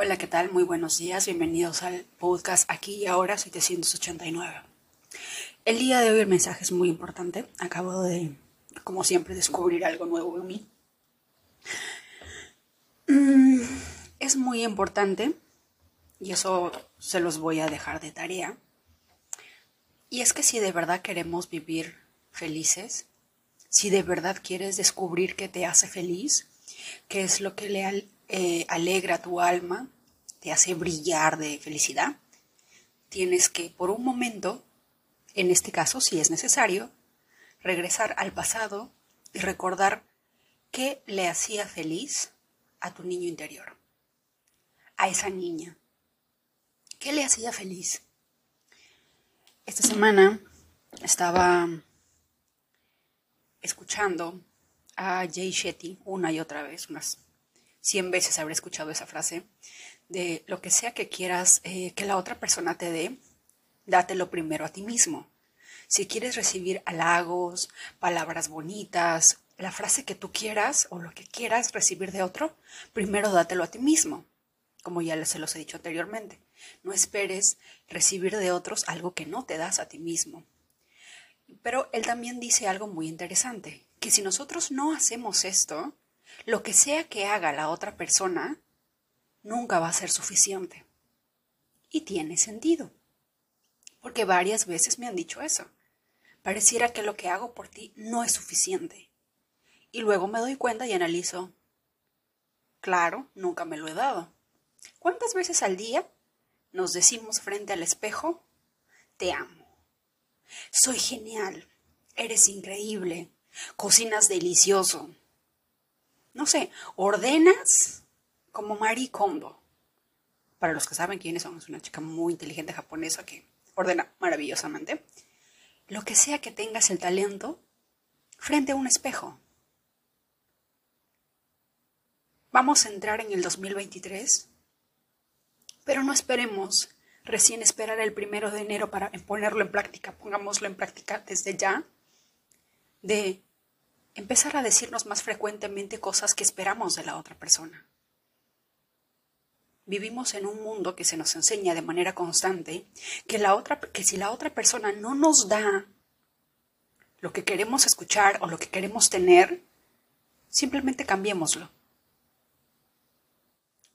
Hola, ¿qué tal? Muy buenos días. Bienvenidos al podcast Aquí y Ahora 789. El día de hoy el mensaje es muy importante. Acabo de, como siempre, descubrir algo nuevo en mí. Mm, es muy importante, y eso se los voy a dejar de tarea. Y es que si de verdad queremos vivir felices, si de verdad quieres descubrir qué te hace feliz, qué es lo que le eh, alegra tu alma, te hace brillar de felicidad, tienes que por un momento, en este caso si es necesario, regresar al pasado y recordar qué le hacía feliz a tu niño interior, a esa niña. ¿Qué le hacía feliz? Esta semana estaba escuchando a Jay Shetty una y otra vez, unas cien veces habré escuchado esa frase, de lo que sea que quieras eh, que la otra persona te dé, dátelo primero a ti mismo. Si quieres recibir halagos, palabras bonitas, la frase que tú quieras o lo que quieras recibir de otro, primero dátelo a ti mismo, como ya se los he dicho anteriormente. No esperes recibir de otros algo que no te das a ti mismo. Pero él también dice algo muy interesante, que si nosotros no hacemos esto, lo que sea que haga la otra persona, nunca va a ser suficiente. Y tiene sentido. Porque varias veces me han dicho eso. Pareciera que lo que hago por ti no es suficiente. Y luego me doy cuenta y analizo. Claro, nunca me lo he dado. ¿Cuántas veces al día nos decimos frente al espejo, te amo? Soy genial. Eres increíble. Cocinas delicioso no sé, ordenas como Marie Kondo. Para los que saben quiénes son, es una chica muy inteligente japonesa que ordena maravillosamente. Lo que sea que tengas el talento frente a un espejo. Vamos a entrar en el 2023, pero no esperemos recién esperar el primero de enero para ponerlo en práctica. Pongámoslo en práctica desde ya de empezar a decirnos más frecuentemente cosas que esperamos de la otra persona. Vivimos en un mundo que se nos enseña de manera constante que, la otra, que si la otra persona no nos da lo que queremos escuchar o lo que queremos tener, simplemente cambiémoslo.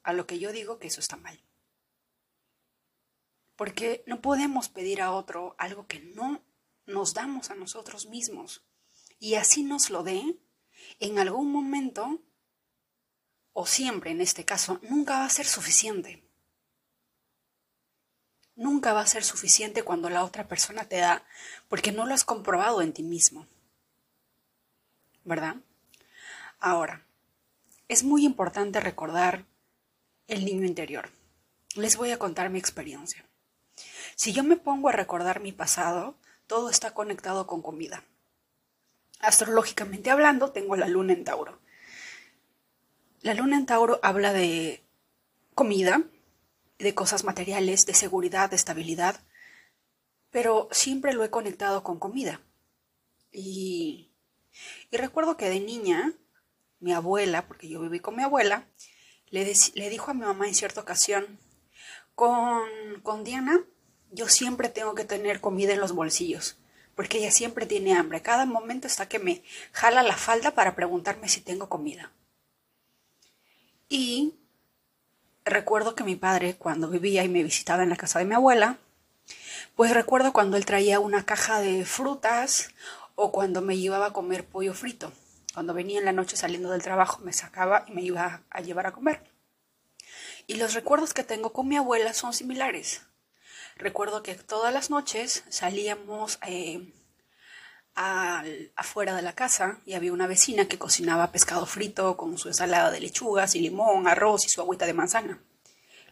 A lo que yo digo que eso está mal. Porque no podemos pedir a otro algo que no nos damos a nosotros mismos y así nos lo dé, en algún momento, o siempre en este caso, nunca va a ser suficiente. Nunca va a ser suficiente cuando la otra persona te da, porque no lo has comprobado en ti mismo. ¿Verdad? Ahora, es muy importante recordar el niño interior. Les voy a contar mi experiencia. Si yo me pongo a recordar mi pasado, todo está conectado con comida astrológicamente hablando, tengo la luna en Tauro. La luna en Tauro habla de comida, de cosas materiales, de seguridad, de estabilidad, pero siempre lo he conectado con comida. Y, y recuerdo que de niña, mi abuela, porque yo viví con mi abuela, le, le dijo a mi mamá en cierta ocasión, con, con Diana, yo siempre tengo que tener comida en los bolsillos porque ella siempre tiene hambre. Cada momento está que me jala la falda para preguntarme si tengo comida. Y recuerdo que mi padre, cuando vivía y me visitaba en la casa de mi abuela, pues recuerdo cuando él traía una caja de frutas o cuando me llevaba a comer pollo frito. Cuando venía en la noche saliendo del trabajo me sacaba y me iba a llevar a comer. Y los recuerdos que tengo con mi abuela son similares. Recuerdo que todas las noches salíamos eh, afuera de la casa y había una vecina que cocinaba pescado frito con su ensalada de lechugas y limón, arroz y su agüita de manzana.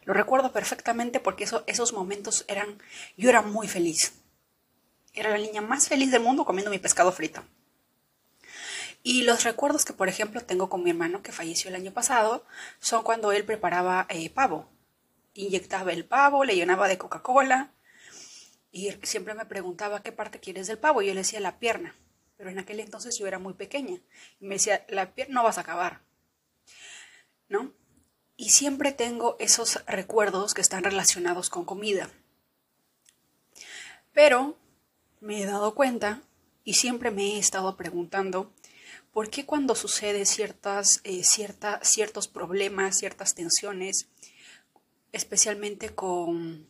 Lo recuerdo perfectamente porque esos momentos eran, yo era muy feliz. Era la niña más feliz del mundo comiendo mi pescado frito. Y los recuerdos que, por ejemplo, tengo con mi hermano que falleció el año pasado son cuando él preparaba eh, pavo inyectaba el pavo, le llenaba de Coca-Cola y siempre me preguntaba qué parte quieres del pavo y yo le decía la pierna, pero en aquel entonces yo era muy pequeña y me decía la pierna no vas a acabar, ¿no? Y siempre tengo esos recuerdos que están relacionados con comida. Pero me he dado cuenta y siempre me he estado preguntando por qué cuando sucede ciertas, eh, ciertos problemas, ciertas tensiones, especialmente con,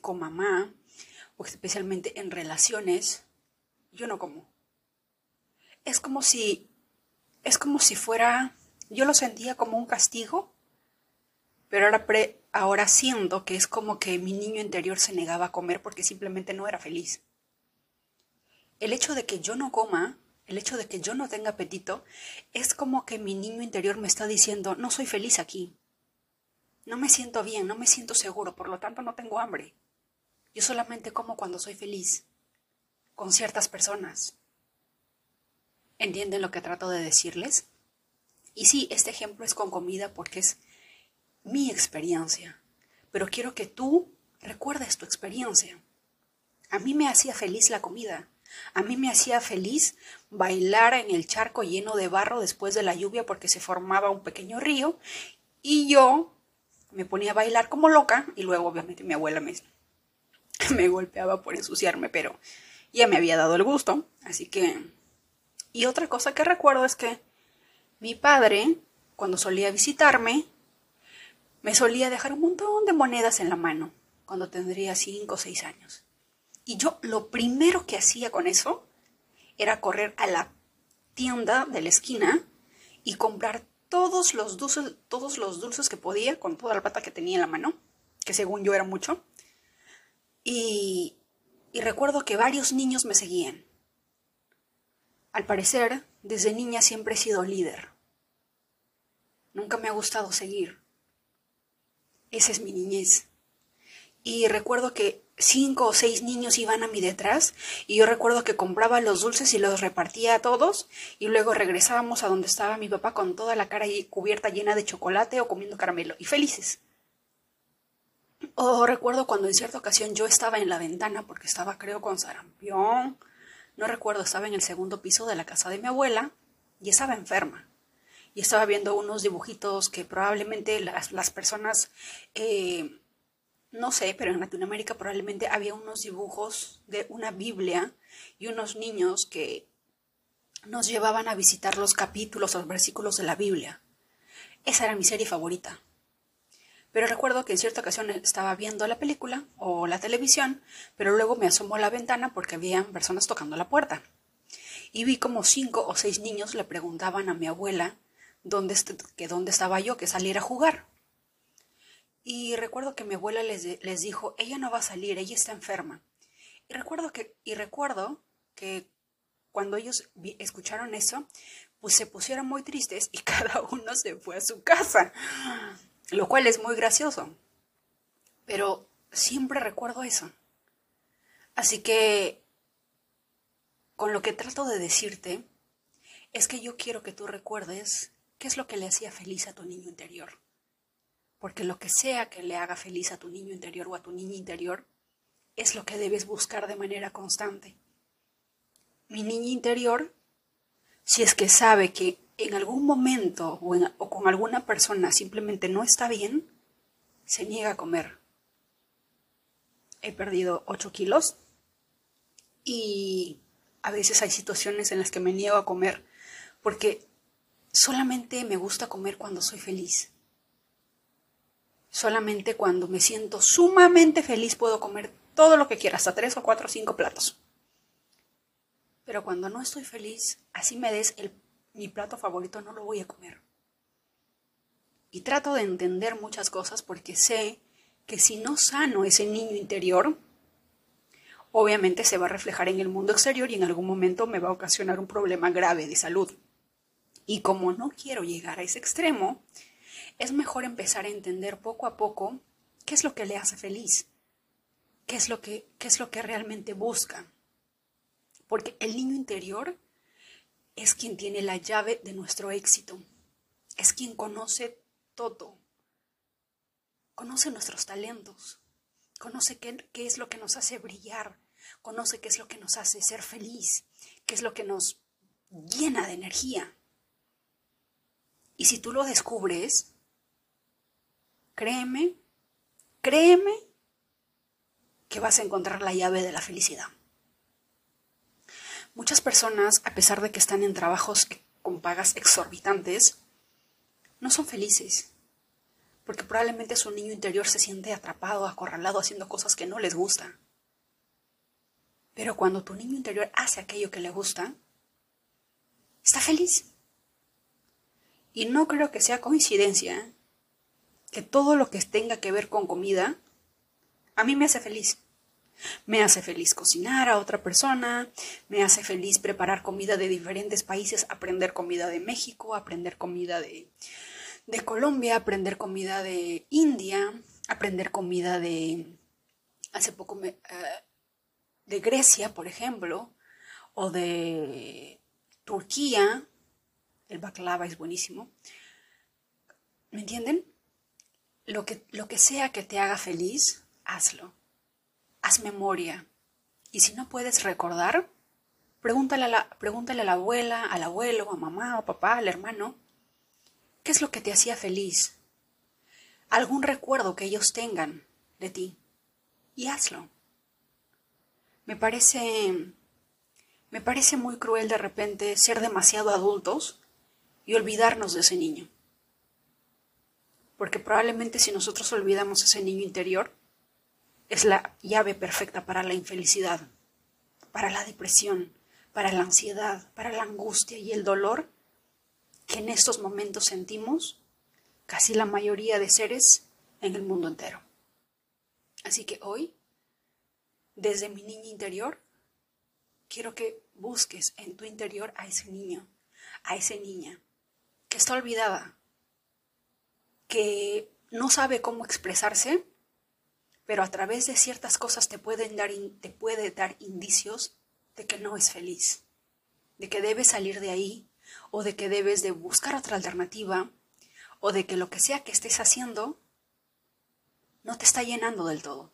con mamá o especialmente en relaciones, yo no como. Es como si, es como si fuera, yo lo sentía como un castigo, pero ahora, pre, ahora siento que es como que mi niño interior se negaba a comer porque simplemente no era feliz. El hecho de que yo no coma, el hecho de que yo no tenga apetito, es como que mi niño interior me está diciendo, no soy feliz aquí. No me siento bien, no me siento seguro, por lo tanto no tengo hambre. Yo solamente como cuando soy feliz, con ciertas personas. ¿Entienden lo que trato de decirles? Y sí, este ejemplo es con comida porque es mi experiencia, pero quiero que tú recuerdes tu experiencia. A mí me hacía feliz la comida. A mí me hacía feliz bailar en el charco lleno de barro después de la lluvia porque se formaba un pequeño río y yo me ponía a bailar como loca y luego obviamente mi abuela me, me golpeaba por ensuciarme, pero ya me había dado el gusto, así que... Y otra cosa que recuerdo es que mi padre, cuando solía visitarme, me solía dejar un montón de monedas en la mano, cuando tendría cinco o seis años. Y yo lo primero que hacía con eso era correr a la tienda de la esquina y comprar todos los dulces, todos los dulces que podía con toda la plata que tenía en la mano, que según yo era mucho. Y, y recuerdo que varios niños me seguían. Al parecer, desde niña siempre he sido líder. Nunca me ha gustado seguir. Esa es mi niñez. Y recuerdo que cinco o seis niños iban a mi detrás y yo recuerdo que compraba los dulces y los repartía a todos y luego regresábamos a donde estaba mi papá con toda la cara cubierta llena de chocolate o comiendo caramelo y felices. O recuerdo cuando en cierta ocasión yo estaba en la ventana porque estaba creo con sarampión, no recuerdo, estaba en el segundo piso de la casa de mi abuela y estaba enferma y estaba viendo unos dibujitos que probablemente las, las personas eh, no sé, pero en Latinoamérica probablemente había unos dibujos de una Biblia y unos niños que nos llevaban a visitar los capítulos los versículos de la Biblia. Esa era mi serie favorita. Pero recuerdo que en cierta ocasión estaba viendo la película o la televisión, pero luego me asomó a la ventana porque había personas tocando la puerta. Y vi como cinco o seis niños le preguntaban a mi abuela dónde, que dónde estaba yo, que saliera a jugar. Y recuerdo que mi abuela les, les dijo, ella no va a salir, ella está enferma. Y recuerdo que, y recuerdo que cuando ellos escucharon eso, pues se pusieron muy tristes y cada uno se fue a su casa, lo cual es muy gracioso. Pero siempre recuerdo eso. Así que, con lo que trato de decirte, es que yo quiero que tú recuerdes qué es lo que le hacía feliz a tu niño interior. Porque lo que sea que le haga feliz a tu niño interior o a tu niña interior es lo que debes buscar de manera constante. Mi niña interior, si es que sabe que en algún momento o, con alguna persona simplemente no está bien, se niega a comer. He perdido 8 kilos y a veces hay situaciones en las que me niego a comer porque solamente me gusta comer cuando soy feliz. Solamente cuando me siento sumamente feliz puedo comer todo lo que quiera, hasta tres o cuatro o cinco platos. Pero cuando no estoy feliz, así me des el, mi plato favorito, no lo voy a comer. Y trato de entender muchas cosas porque sé que si no sano ese niño interior, obviamente se va a reflejar en el mundo exterior y en algún momento me va a ocasionar un problema grave de salud. Y como no quiero llegar a ese extremo, es mejor empezar a entender poco a poco qué es lo que le hace feliz, qué es lo que, qué es lo que realmente busca. Porque el niño interior es quien tiene la llave de nuestro éxito, es quien conoce todo, conoce nuestros talentos, conoce qué, qué es lo que nos hace brillar, conoce qué es lo que nos hace ser feliz, qué es lo que nos llena de energía. Y si tú lo descubres, créeme, créeme que vas a encontrar la llave de la felicidad. Muchas personas, a pesar de que están en trabajos con pagas exorbitantes, no son felices, porque probablemente su niño interior se siente atrapado, acorralado, haciendo cosas que no les gustan. Pero cuando tu niño interior hace aquello que le gusta, está feliz. Y no creo que sea coincidencia que todo lo que tenga que ver con comida, a mí me hace feliz. Me hace feliz cocinar a otra persona, me hace feliz preparar comida de diferentes países, aprender comida de México, aprender comida de, de Colombia, aprender comida de India, aprender comida de... Hace poco eh, de Grecia, por ejemplo, o de Turquía, el baklava es buenísimo. ¿Me entienden? Lo que, lo que sea que te haga feliz, hazlo haz memoria. Y si no puedes recordar, pregúntale a, la, pregúntale a la abuela, al abuelo, a mamá o papá, al hermano, ¿qué es lo que te hacía feliz? Algún recuerdo que ellos tengan de ti. Y hazlo. Me parece me parece muy cruel de repente ser demasiado adultos y olvidarnos de ese niño. Porque probablemente si nosotros olvidamos ese niño interior, es la llave perfecta para la infelicidad, para la depresión, para la ansiedad, para la angustia y el dolor que en estos momentos sentimos casi la mayoría de seres en el mundo entero. Así que hoy, desde mi niña interior, quiero que busques en tu interior a ese niño, a esa niña, que está olvidada, que no sabe cómo expresarse pero a través de ciertas cosas te, pueden dar, te puede dar indicios de que no es feliz, de que debes salir de ahí, o de que debes de buscar otra alternativa, o de que lo que sea que estés haciendo no te está llenando del todo.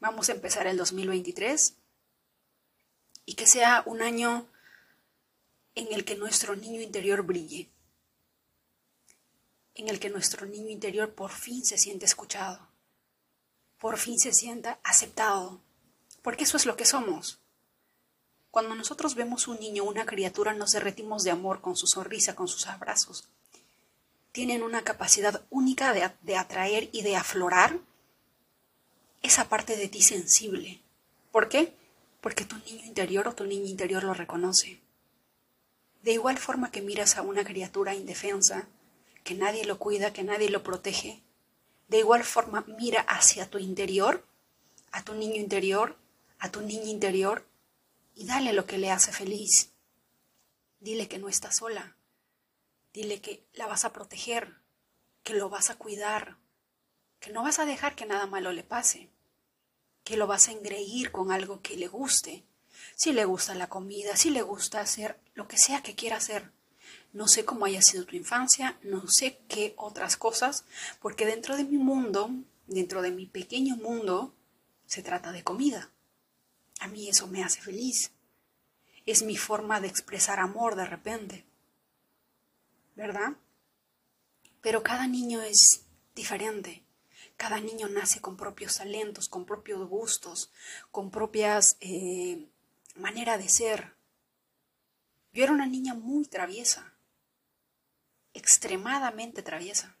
Vamos a empezar el 2023 y que sea un año en el que nuestro niño interior brille en el que nuestro niño interior por fin se siente escuchado, por fin se sienta aceptado, porque eso es lo que somos. Cuando nosotros vemos un niño, una criatura, nos derretimos de amor con su sonrisa, con sus abrazos. Tienen una capacidad única de, de atraer y de aflorar esa parte de ti sensible. ¿Por qué? Porque tu niño interior o tu niña interior lo reconoce. De igual forma que miras a una criatura indefensa, que nadie lo cuida, que nadie lo protege. De igual forma, mira hacia tu interior, a tu niño interior, a tu niña interior, y dale lo que le hace feliz. Dile que no está sola. Dile que la vas a proteger, que lo vas a cuidar, que no vas a dejar que nada malo le pase, que lo vas a engreír con algo que le guste. Si le gusta la comida, si le gusta hacer lo que sea que quiera hacer, no sé cómo haya sido tu infancia, no sé qué otras cosas, porque dentro de mi mundo, dentro de mi pequeño mundo, se trata de comida. A mí eso me hace feliz. Es mi forma de expresar amor de repente. ¿Verdad? Pero cada niño es diferente. Cada niño nace con propios talentos, con propios gustos, con propias eh, manera de ser. Yo era una niña muy traviesa extremadamente traviesa.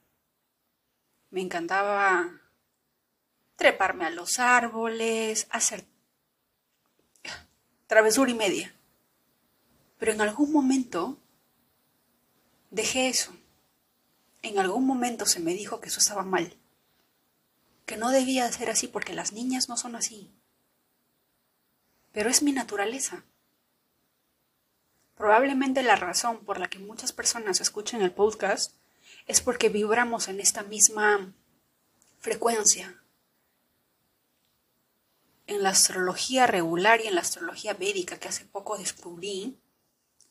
Me encantaba treparme a los árboles, hacer travesura y media. Pero en algún momento dejé eso. En algún momento se me dijo que eso estaba mal. Que no debía ser así porque las niñas no son así. Pero es mi naturaleza. Probablemente la razón por la que muchas personas escuchan el podcast es porque vibramos en esta misma frecuencia. En la astrología regular y en la astrología védica que hace poco descubrí,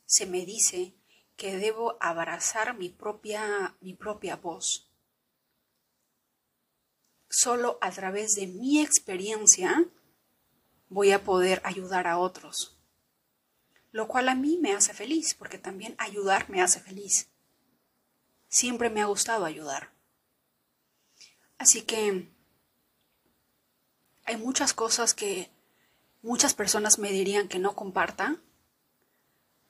se me dice que debo abrazar mi propia, mi propia voz. Solo a través de mi experiencia voy a poder ayudar a otros lo cual a mí me hace feliz, porque también ayudar me hace feliz. siempre me ha gustado ayudar. Así que hay muchas cosas que muchas personas me dirían que no comparta,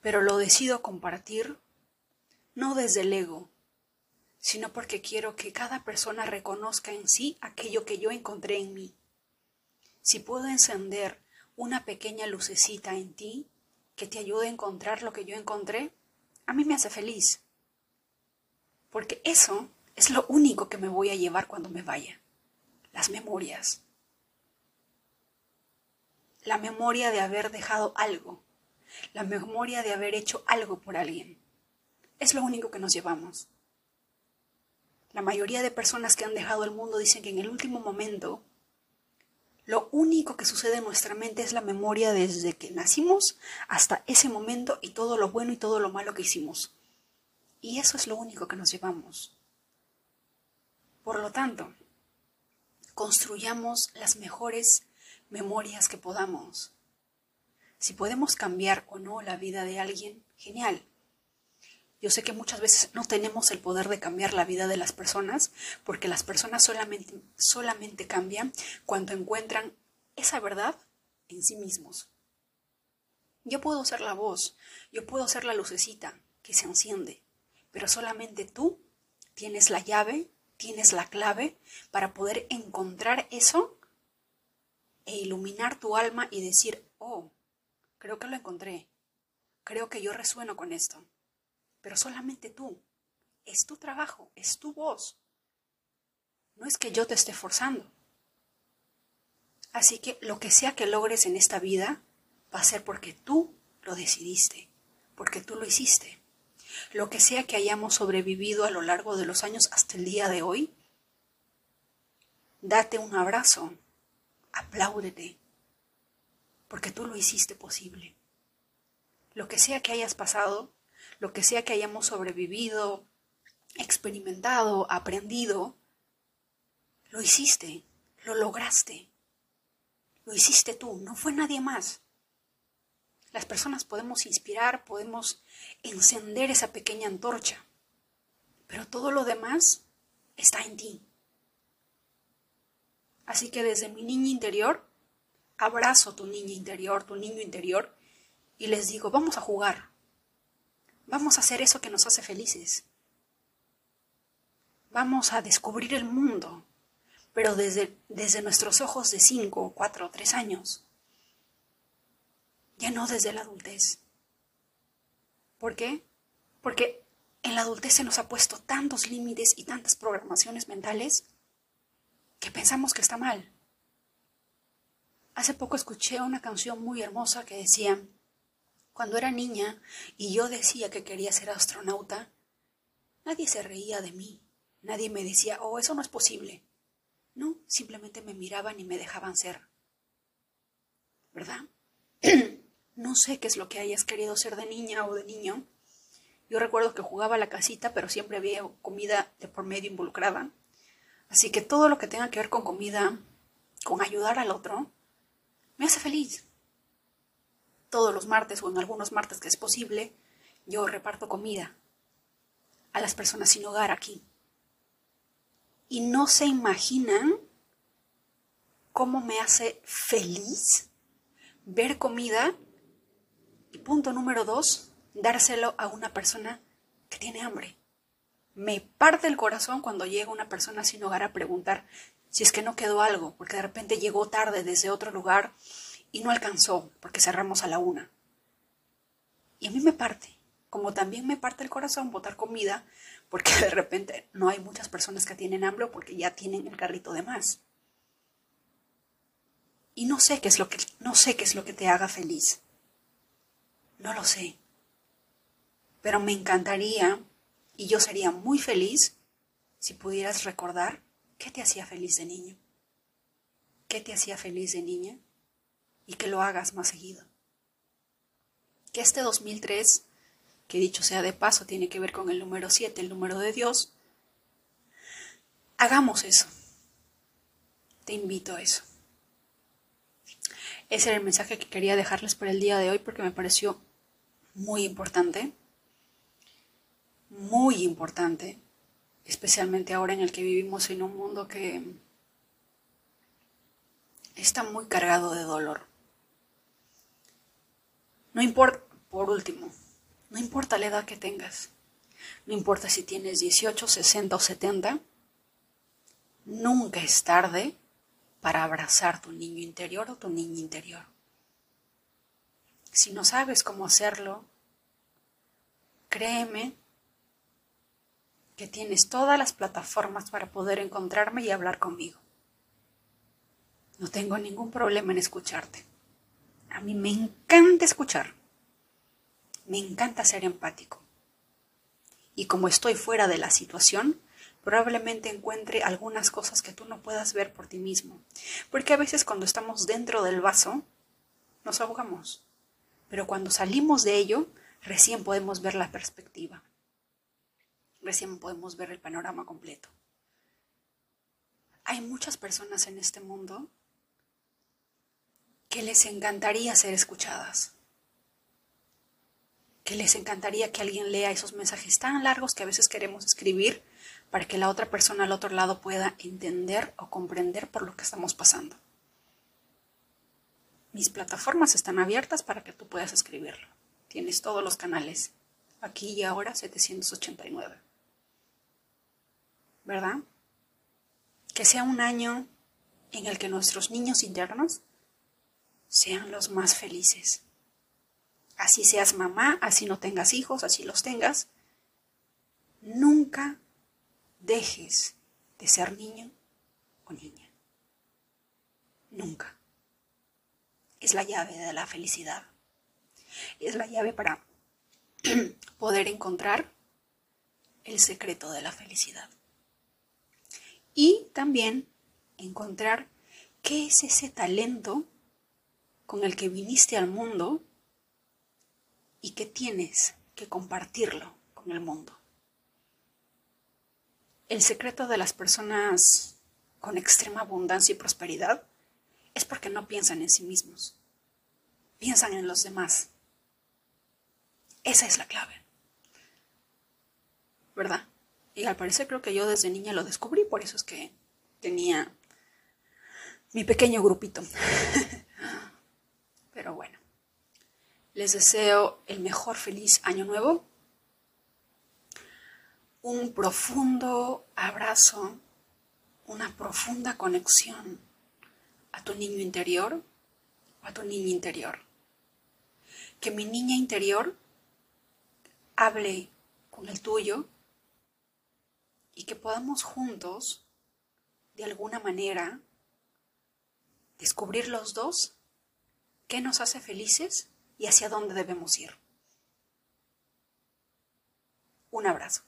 pero lo decido compartir no desde el ego, sino porque quiero que cada persona reconozca en sí aquello que yo encontré en mí. Si puedo encender una pequeña lucecita en ti que te ayude a encontrar lo que yo encontré, a mí me hace feliz. Porque eso es lo único que me voy a llevar cuando me vaya. Las memorias. La memoria de haber dejado algo. La memoria de haber hecho algo por alguien. Es lo único que nos llevamos. La mayoría de personas que han dejado el mundo dicen que en el último momento lo único que sucede en nuestra mente es la memoria desde que nacimos hasta ese momento y todo lo bueno y todo lo malo que hicimos. Y eso es lo único que nos llevamos. Por lo tanto, construyamos las mejores memorias que podamos. Si podemos cambiar o no la vida de alguien, genial. Yo sé que muchas veces no tenemos el poder de cambiar la vida de las personas, porque las personas solamente, solamente cambian cuando encuentran esa verdad en sí mismos. Yo puedo ser la voz, yo puedo ser la lucecita que se enciende, pero solamente tú tienes la llave, tienes la clave para poder encontrar eso e iluminar tu alma y decir, oh, creo que lo encontré, creo que yo resueno con esto pero solamente tú. Es tu trabajo, es tu voz. No es que yo te esté forzando. Así que lo que sea que logres en esta vida va a ser porque tú lo decidiste, porque tú lo hiciste. Lo que sea que hayamos sobrevivido a lo largo de los años hasta el día de hoy, date un abrazo, apláudete, porque tú lo hiciste posible. Lo que sea que hayas pasado, lo que sea que hayamos sobrevivido, experimentado, aprendido, lo hiciste, lo lograste. Lo hiciste tú, no fue nadie más. Las personas podemos inspirar, podemos encender esa pequeña antorcha, pero todo lo demás está en ti. Así que desde mi niña interior, abrazo tu niña interior, tu niño interior, y les digo, vamos a jugar, Vamos a hacer eso que nos hace felices. Vamos a descubrir el mundo, pero desde, desde nuestros ojos de 5, 4, 3 años. Ya no desde la adultez. ¿Por qué? Porque en la adultez se nos ha puesto tantos límites y tantas programaciones mentales que pensamos que está mal. Hace poco escuché una canción muy hermosa que decía, cuando era niña y yo decía que quería ser astronauta, nadie se reía de mí, nadie me decía, oh, eso no es posible. No, simplemente me miraban y me dejaban ser. ¿Verdad? no sé qué es lo que hayas querido ser de niña o de niño. Yo recuerdo que jugaba a la casita, pero siempre había comida de por medio involucrada. Así que todo lo que tenga que ver con comida, con ayudar al otro, me hace feliz todos los martes o en algunos martes que es posible, yo reparto comida a las personas sin hogar aquí. Y no se imaginan cómo me hace feliz ver comida y punto número dos, dárselo a una persona que tiene hambre. Me parte el corazón cuando llega una persona sin hogar a preguntar si es que no quedó algo, porque de repente llegó tarde desde otro lugar y no alcanzó porque cerramos a la una. Y a mí me parte, como también me parte el corazón botar comida porque de repente no hay muchas personas que tienen hambre porque ya tienen el carrito de más. Y no sé qué es lo que no sé qué es lo que te haga feliz. No lo sé. Pero me encantaría y yo sería muy feliz si pudieras recordar qué te hacía feliz de niño. ¿Qué te hacía feliz de niña? Y que lo hagas más seguido. Que este 2003, que dicho sea de paso, tiene que ver con el número 7, el número de Dios, hagamos eso. Te invito a eso. Ese era el mensaje que quería dejarles por el día de hoy porque me pareció muy importante, muy importante, especialmente ahora en el que vivimos en un mundo que está muy cargado de dolor. No importa, por último, no importa la edad que tengas, no importa si tienes 18, 60 o 70, nunca es tarde para abrazar tu niño interior o tu niña interior. Si no sabes cómo hacerlo, créeme que tienes todas las plataformas para poder encontrarme y hablar conmigo. No tengo ningún problema en escucharte. A mí me encanta escuchar. Me encanta ser empático. Y como estoy fuera de la situación, probablemente encuentre algunas cosas que tú no puedas ver por ti mismo. Porque a veces cuando estamos dentro del vaso, nos ahogamos. Pero cuando salimos de ello, recién podemos ver la perspectiva. Recién podemos ver el panorama completo. Hay muchas personas en este mundo que les encantaría ser escuchadas, que les encantaría que alguien lea esos mensajes tan largos que a veces queremos escribir para que la otra persona al otro lado pueda entender o comprender por lo que estamos pasando. Mis plataformas están abiertas para que tú puedas escribirlo. Tienes todos los canales. Aquí y ahora 789. ¿Verdad? Que sea un año en el que nuestros niños internos sean los más felices. Así seas mamá, así no tengas hijos, así los tengas. Nunca dejes de ser niño o niña. Nunca. Es la llave de la felicidad. Es la llave para poder encontrar el secreto de la felicidad. Y también encontrar qué es ese talento con el que viniste al mundo y que tienes que compartirlo con el mundo. El secreto de las personas con extrema abundancia y prosperidad es porque no piensan en sí mismos, piensan en los demás. Esa es la clave. ¿Verdad? Y al parecer creo que yo desde niña lo descubrí, por eso es que tenía mi pequeño grupito. Pero bueno, les deseo el mejor feliz año nuevo, un profundo abrazo, una profunda conexión a tu niño interior o a tu niña interior. Que mi niña interior hable con el tuyo y que podamos juntos, de alguna manera, descubrir los dos qué nos hace felices y hacia dónde debemos ir. Un abrazo.